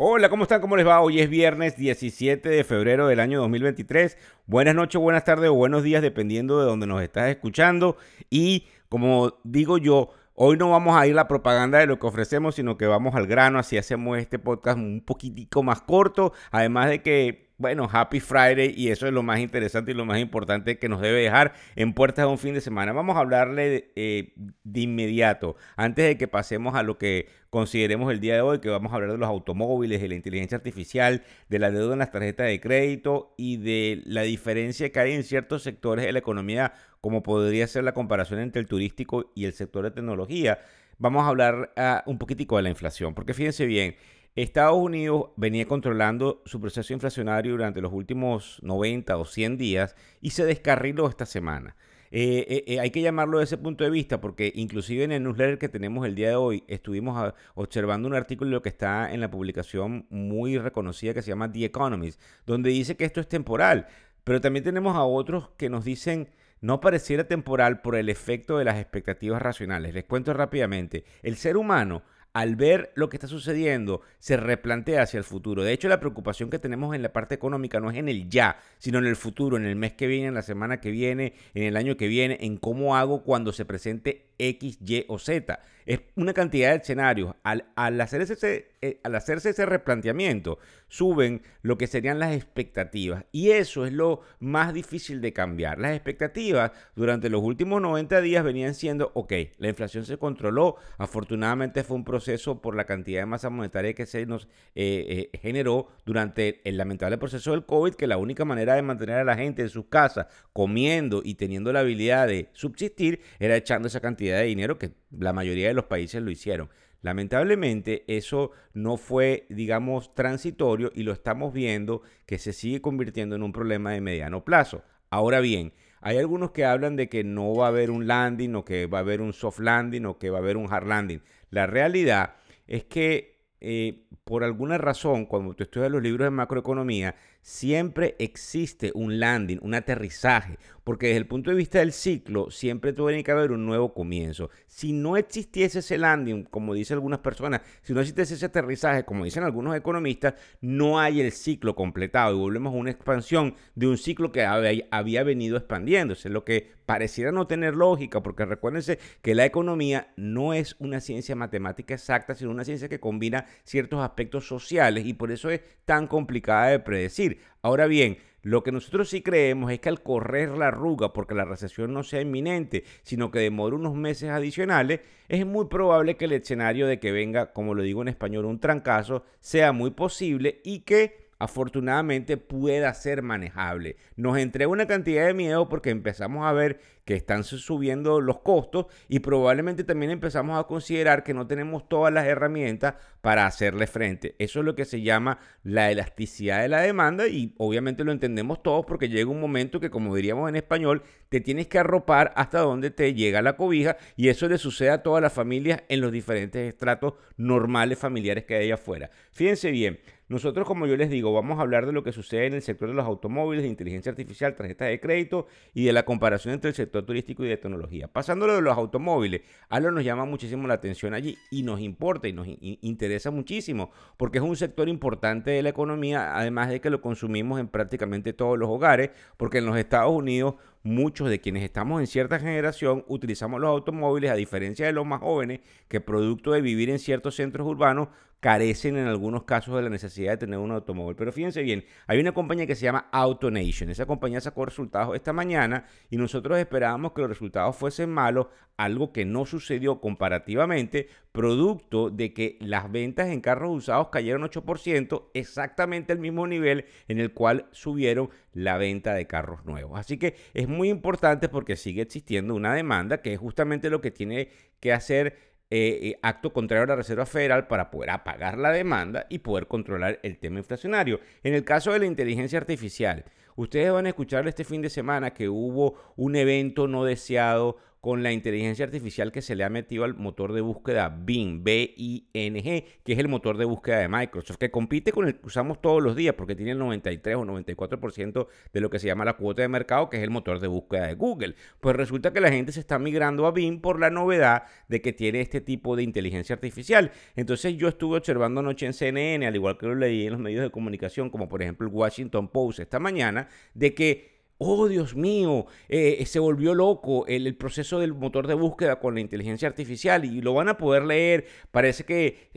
Hola, ¿cómo están? ¿Cómo les va? Hoy es viernes 17 de febrero del año 2023. Buenas noches, buenas tardes o buenos días, dependiendo de donde nos estás escuchando. Y como digo yo, hoy no vamos a ir la propaganda de lo que ofrecemos, sino que vamos al grano, así hacemos este podcast un poquitico más corto, además de que bueno, Happy Friday y eso es lo más interesante y lo más importante que nos debe dejar en puertas de un fin de semana. Vamos a hablarle de, eh, de, inmediato, antes de que pasemos a lo que consideremos el día de hoy, que vamos a hablar de los automóviles, de la inteligencia artificial, de la deuda en las tarjetas de crédito y de la diferencia que hay en ciertos sectores de la economía como podría ser la comparación entre el turístico y el sector de tecnología, vamos a hablar ah, un poquitico de la inflación, porque fíjense bien, Estados Unidos venía controlando su proceso inflacionario durante los últimos 90 o 100 días y se descarriló esta semana. Eh, eh, eh, hay que llamarlo desde ese punto de vista porque inclusive en el newsletter que tenemos el día de hoy estuvimos ah, observando un artículo que está en la publicación muy reconocida que se llama The Economist, donde dice que esto es temporal, pero también tenemos a otros que nos dicen no pareciera temporal por el efecto de las expectativas racionales. Les cuento rápidamente. El ser humano al ver lo que está sucediendo, se replantea hacia el futuro. De hecho, la preocupación que tenemos en la parte económica no es en el ya, sino en el futuro, en el mes que viene, en la semana que viene, en el año que viene, en cómo hago cuando se presente X, Y o Z. Es una cantidad de escenarios. Al, hacerse ese, eh, al hacerse ese replanteamiento, suben lo que serían las expectativas. Y eso es lo más difícil de cambiar. Las expectativas durante los últimos 90 días venían siendo, ok, la inflación se controló. Afortunadamente fue un proceso por la cantidad de masa monetaria que se nos eh, eh, generó durante el lamentable proceso del COVID, que la única manera de mantener a la gente en sus casas comiendo y teniendo la habilidad de subsistir era echando esa cantidad de dinero que la mayoría de los países lo hicieron. Lamentablemente eso no fue, digamos, transitorio y lo estamos viendo que se sigue convirtiendo en un problema de mediano plazo. Ahora bien, hay algunos que hablan de que no va a haber un landing o que va a haber un soft landing o que va a haber un hard landing. La realidad es que eh, por alguna razón, cuando tú estudias los libros de macroeconomía, siempre existe un landing, un aterrizaje, porque desde el punto de vista del ciclo siempre tiene que haber un nuevo comienzo. Si no existiese ese landing, como dicen algunas personas, si no existiese ese aterrizaje, como dicen algunos economistas, no hay el ciclo completado y volvemos a una expansión de un ciclo que había venido expandiéndose, lo que pareciera no tener lógica, porque recuérdense que la economía no es una ciencia matemática exacta, sino una ciencia que combina ciertos aspectos sociales y por eso es tan complicada de predecir. Ahora bien, lo que nosotros sí creemos es que al correr la arruga, porque la recesión no sea inminente, sino que demore unos meses adicionales, es muy probable que el escenario de que venga, como lo digo en español, un trancazo, sea muy posible y que afortunadamente pueda ser manejable. Nos entrega una cantidad de miedo porque empezamos a ver que están subiendo los costos y probablemente también empezamos a considerar que no tenemos todas las herramientas para hacerle frente. Eso es lo que se llama la elasticidad de la demanda y obviamente lo entendemos todos porque llega un momento que como diríamos en español, te tienes que arropar hasta donde te llega la cobija y eso le sucede a todas las familias en los diferentes estratos normales familiares que hay allá afuera. Fíjense bien, nosotros, como yo les digo, vamos a hablar de lo que sucede en el sector de los automóviles, de inteligencia artificial, tarjetas de crédito y de la comparación entre el sector turístico y de tecnología. Pasándolo de los automóviles, algo nos llama muchísimo la atención allí y nos importa y nos interesa muchísimo porque es un sector importante de la economía, además de que lo consumimos en prácticamente todos los hogares, porque en los Estados Unidos muchos de quienes estamos en cierta generación utilizamos los automóviles, a diferencia de los más jóvenes, que producto de vivir en ciertos centros urbanos carecen en algunos casos de la necesidad de tener un automóvil. Pero fíjense bien, hay una compañía que se llama AutoNation. Esa compañía sacó resultados esta mañana y nosotros esperábamos que los resultados fuesen malos, algo que no sucedió comparativamente, producto de que las ventas en carros usados cayeron 8%, exactamente el mismo nivel en el cual subieron la venta de carros nuevos. Así que es muy importante porque sigue existiendo una demanda que es justamente lo que tiene que hacer eh, eh, acto contrario a la Reserva Federal para poder apagar la demanda y poder controlar el tema inflacionario. En el caso de la inteligencia artificial, ustedes van a escuchar este fin de semana que hubo un evento no deseado con la inteligencia artificial que se le ha metido al motor de búsqueda Bing, B-I-N-G, que es el motor de búsqueda de Microsoft, que compite con el que usamos todos los días porque tiene el 93 o 94% de lo que se llama la cuota de mercado, que es el motor de búsqueda de Google. Pues resulta que la gente se está migrando a Bing por la novedad de que tiene este tipo de inteligencia artificial. Entonces yo estuve observando anoche en CNN, al igual que lo leí en los medios de comunicación, como por ejemplo el Washington Post esta mañana, de que oh Dios mío, eh, se volvió loco el, proceso del motor de búsqueda con la inteligencia artificial y lo van a poder leer. Parece que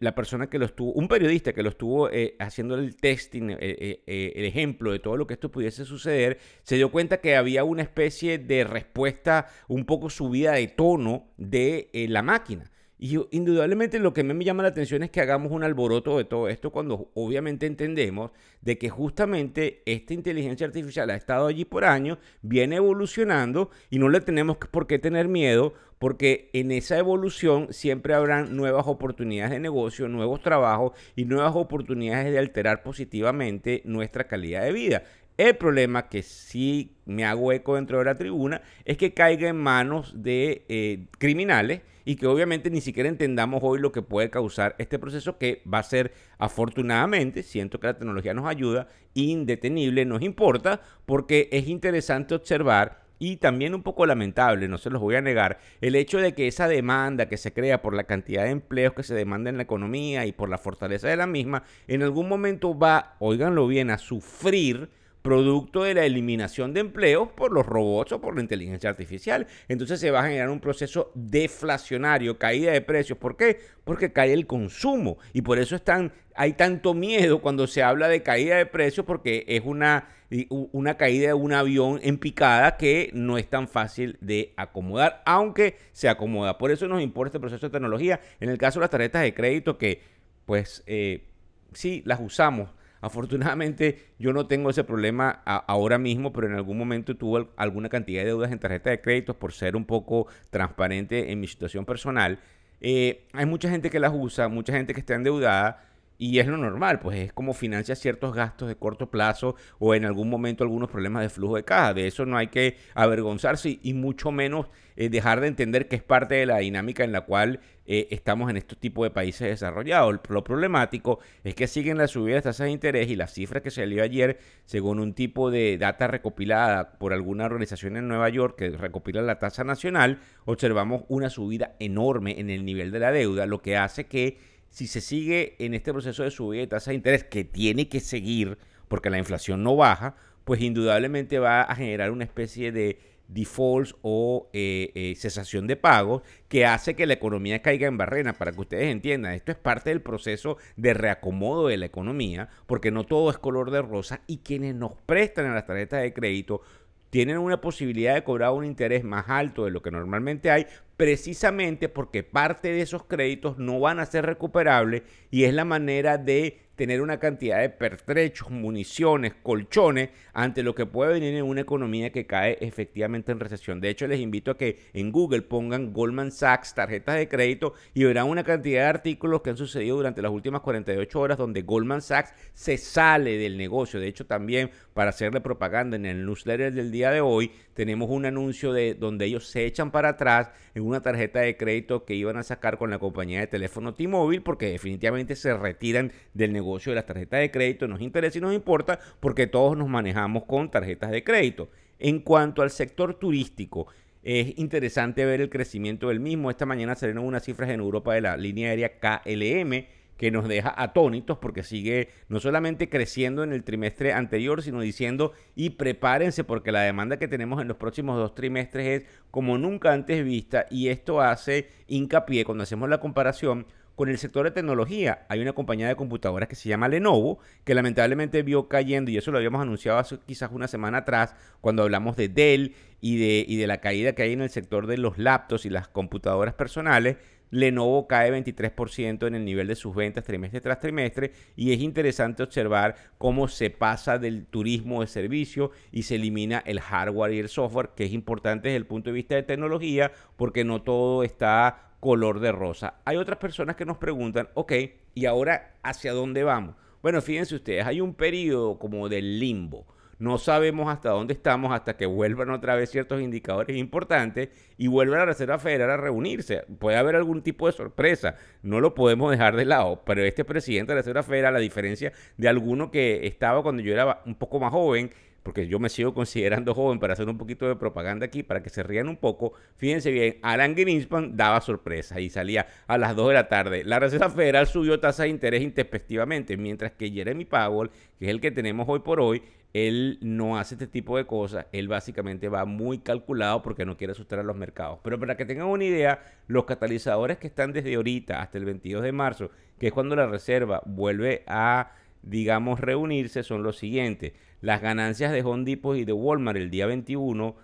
la persona que lo estuvo, un periodista que lo estuvo eh, haciendo el testing, eh, el ejemplo de todo lo que esto pudiese suceder, se dio cuenta que había una especie de respuesta un poco subida de tono de la máquina. Y indudablemente lo que me llama la atención es que hagamos un alboroto de todo esto cuando obviamente entendemos de que justamente esta inteligencia artificial ha estado allí por años, viene evolucionando y no le tenemos por qué tener miedo porque en esa evolución siempre habrán nuevas oportunidades de negocio, nuevos trabajos y nuevas oportunidades de alterar positivamente nuestra calidad de vida. El problema que sí me hago eco dentro de la tribuna es que caiga en manos de eh, criminales y que obviamente ni siquiera entendamos hoy lo que puede causar este proceso que va a ser afortunadamente, siento que la tecnología nos ayuda, indetenible, nos importa, porque es interesante observar y también un poco lamentable, no se los voy a negar, el hecho de que esa demanda que se crea por la cantidad de empleos que se demanda en la economía y por la fortaleza de la misma, en algún momento va, oíganlo bien, a sufrir producto de la eliminación de empleos por los robots o por la inteligencia artificial. Entonces se va a generar un proceso deflacionario, caída de precios. ¿Por qué? Porque cae el consumo y por eso están, hay tanto miedo cuando se habla de caída de precios porque es una, una caída de un avión en picada que no es tan fácil de acomodar, aunque se acomoda. Por eso nos importa este proceso de tecnología. En el caso de las tarjetas de crédito que pues eh, sí las usamos Afortunadamente yo no tengo ese problema ahora mismo, pero en algún momento tuve alguna cantidad de deudas en tarjeta de créditos por ser un poco transparente en mi situación personal. Eh, hay mucha gente que las usa, mucha gente que está endeudada y es lo normal, pues es como financia ciertos gastos de corto plazo o en algún momento algunos problemas de flujo de caja. De eso no hay que avergonzarse y, mucho menos eh, dejar de entender que es parte de la dinámica en la cual eh, estamos en estos tipos de países desarrollados. Lo problemático es que siguen las subidas de tasas de interés y las cifras que salió ayer, según un tipo de data recopilada por alguna organización en Nueva York que recopila la tasa nacional, observamos una subida enorme en el nivel de la deuda, lo que hace que si se sigue en este proceso de subida de tasa de interés, que tiene que seguir porque la inflación no baja, pues indudablemente va a generar una especie de defaults o eh, eh, cesación de pagos que hace que la economía caiga en barrena. Para que ustedes entiendan, esto es parte del proceso de reacomodo de la economía, porque no todo es color de rosa y quienes nos prestan a las tarjetas de crédito tienen una posibilidad de cobrar un interés más alto de lo que normalmente hay, precisamente porque parte de esos créditos no van a ser recuperables y es la manera de tener una cantidad de pertrechos, municiones, colchones ante lo que puede venir en una economía que cae efectivamente en recesión. De hecho, les invito a que en Google pongan Goldman Sachs tarjetas de crédito y verán una cantidad de artículos que han sucedido durante las últimas 48 horas donde Goldman Sachs se sale del negocio. De hecho, también para hacerle propaganda en el newsletter del día de hoy, tenemos un anuncio de donde ellos se echan para atrás en una tarjeta de crédito que iban a sacar con la compañía de teléfono T-Mobile porque definitivamente se retiran del negocio de las tarjetas de crédito. Nos interesa y nos importa porque todos nos manejamos con tarjetas de crédito. En cuanto al sector turístico, es interesante ver el crecimiento del mismo. Esta mañana salieron unas cifras en Europa de la línea aérea KLM que nos deja atónitos porque sigue no solamente creciendo en el trimestre anterior, sino diciendo y prepárense porque la demanda que tenemos en los próximos dos trimestres es como nunca antes vista y esto hace hincapié cuando hacemos la comparación con el sector de tecnología. Hay una compañía de computadoras que se llama Lenovo, que lamentablemente vio cayendo, y eso lo habíamos anunciado hace quizás una semana atrás, cuando hablamos de Dell y de, y de la caída que hay en el sector de los laptops y las computadoras personales Lenovo cae 23% en el nivel de sus ventas trimestre tras trimestre y es interesante observar cómo se pasa del turismo de servicio y se elimina el hardware y el software, que es importante desde el punto de vista de tecnología porque no todo está color de rosa. Hay otras personas que nos preguntan, ok, ¿y ahora hacia dónde vamos? Bueno, fíjense ustedes, hay un periodo como del limbo No sabemos hasta dónde estamos hasta que vuelvan otra vez ciertos indicadores importantes y vuelva la Reserva Federal a reunirse. Puede haber algún tipo de sorpresa, no lo podemos dejar de lado, pero este presidente de la Reserva Federal, a diferencia de alguno que estaba cuando yo era un poco más joven, porque yo me sigo considerando joven para hacer un poquito de propaganda aquí, para que se rían un poco. Fíjense bien, Alan Greenspan daba sorpresa y salía a las 2 de la tarde. La Reserva Federal subió tasa de interés intempestivamente, mientras que Jeremy Powell, que es el que tenemos hoy por hoy, él no hace este tipo de cosas, él básicamente va muy calculado porque no quiere asustar a los mercados. Pero para que tengan una idea, los catalizadores que están desde ahorita hasta el 22 de marzo, que es cuando la Reserva vuelve a, digamos, reunirse, son los siguientes. Las ganancias de Home Depot y de Walmart el día 21,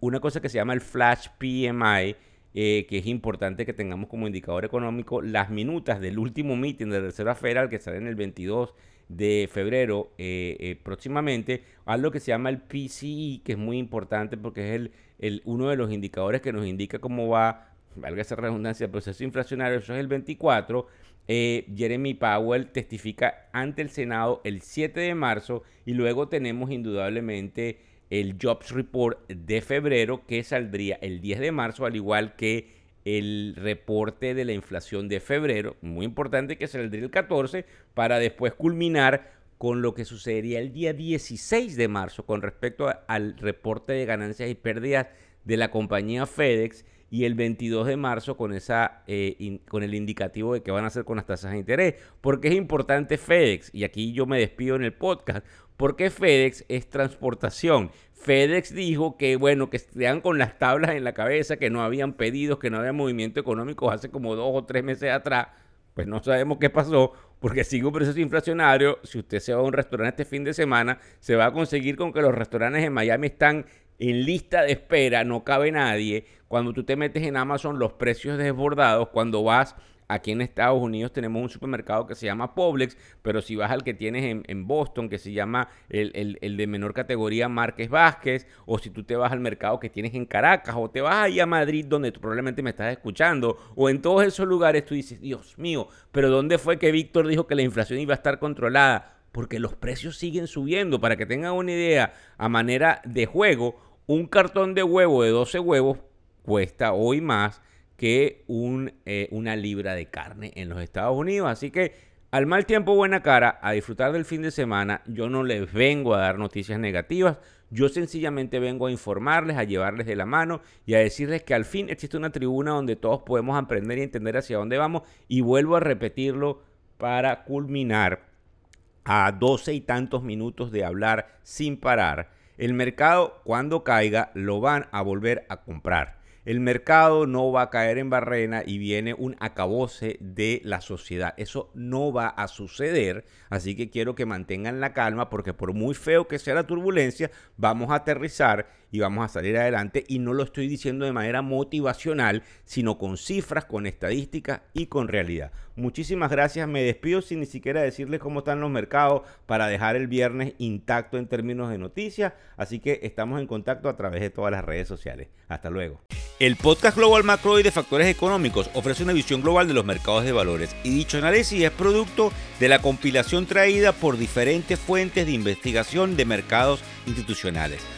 una cosa que se llama el Flash PMI, eh, que es importante que tengamos como indicador económico, las minutas del último meeting de Reserva Federal que sale en el 22 de febrero eh, eh, próximamente, algo que se llama el PCI, que es muy importante porque es el, uno de los indicadores que nos indica cómo va, valga esa redundancia, el proceso inflacionario, eso es el 24. Eh, Jeremy Powell testifica ante el Senado el 7 de marzo y luego tenemos indudablemente el Jobs Report de febrero que saldría el 10 de marzo, al igual que el reporte de la inflación de febrero, muy importante que saldría el 14, para después culminar con lo que sucedería el día 16 de marzo con respecto al reporte de ganancias y pérdidas de la compañía FedEx y el 22 de marzo con, esa, eh, con el indicativo de qué van a hacer con las tasas de interés. Porque es importante FedEx, y aquí yo me despido en el podcast, porque FedEx es transportación. FedEx dijo que, bueno, que estaban con las tablas en la cabeza, que no habían pedidos, que no había movimiento económico hace como dos o tres meses atrás. Pues no sabemos qué pasó, porque sigue un proceso inflacionario. Si usted se va a un restaurante este fin de semana, se va a conseguir con que los restaurantes en Miami están en lista de espera, no cabe nadie. Cuando tú te metes en Amazon, los precios desbordados. Cuando vas Aquí en Estados Unidos tenemos un supermercado que se llama Publix, pero si vas al que tienes en, Boston, que se llama el, de menor categoría Márquez Vázquez, o si tú te vas al mercado que tienes en Caracas, o te vas ahí a Madrid, donde tú probablemente me estás escuchando, o en todos esos lugares tú dices, Dios mío, pero ¿dónde fue que Víctor dijo que la inflación iba a estar controlada? Porque los precios siguen subiendo. Para que tengan una idea, a manera de juego, un cartón de huevo de 12 huevos cuesta hoy más que eh, una libra de carne en los Estados Unidos. Así que al mal tiempo, buena cara, a disfrutar del fin de semana. Yo no les vengo a dar noticias negativas. Yo sencillamente vengo a informarles, a llevarles de la mano y a decirles que al fin existe una tribuna donde todos podemos aprender y entender hacia dónde vamos. Y vuelvo a repetirlo para culminar a doce y tantos minutos de hablar sin parar. El mercado, cuando caiga, lo van a volver a comprar el mercado no va a caer en barrena y viene un acabose de la sociedad. Eso no va a suceder, así que quiero que mantengan la calma porque por muy feo que sea la turbulencia, vamos a aterrizar y vamos a salir adelante y no lo estoy diciendo de manera motivacional, sino con cifras, con estadísticas y con realidad. Muchísimas gracias, me despido sin ni siquiera decirles cómo están los mercados para dejar el viernes intacto en términos de noticias, así que estamos en contacto a través de todas las redes sociales. Hasta luego. El podcast Global Macro y de Factores Económicos ofrece una visión global de los mercados de valores y dicho análisis es producto de la compilación traída por diferentes fuentes de investigación de mercados institucionales.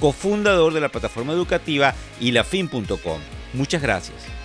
cofundador de la plataforma educativa ilafin.com. Muchas gracias.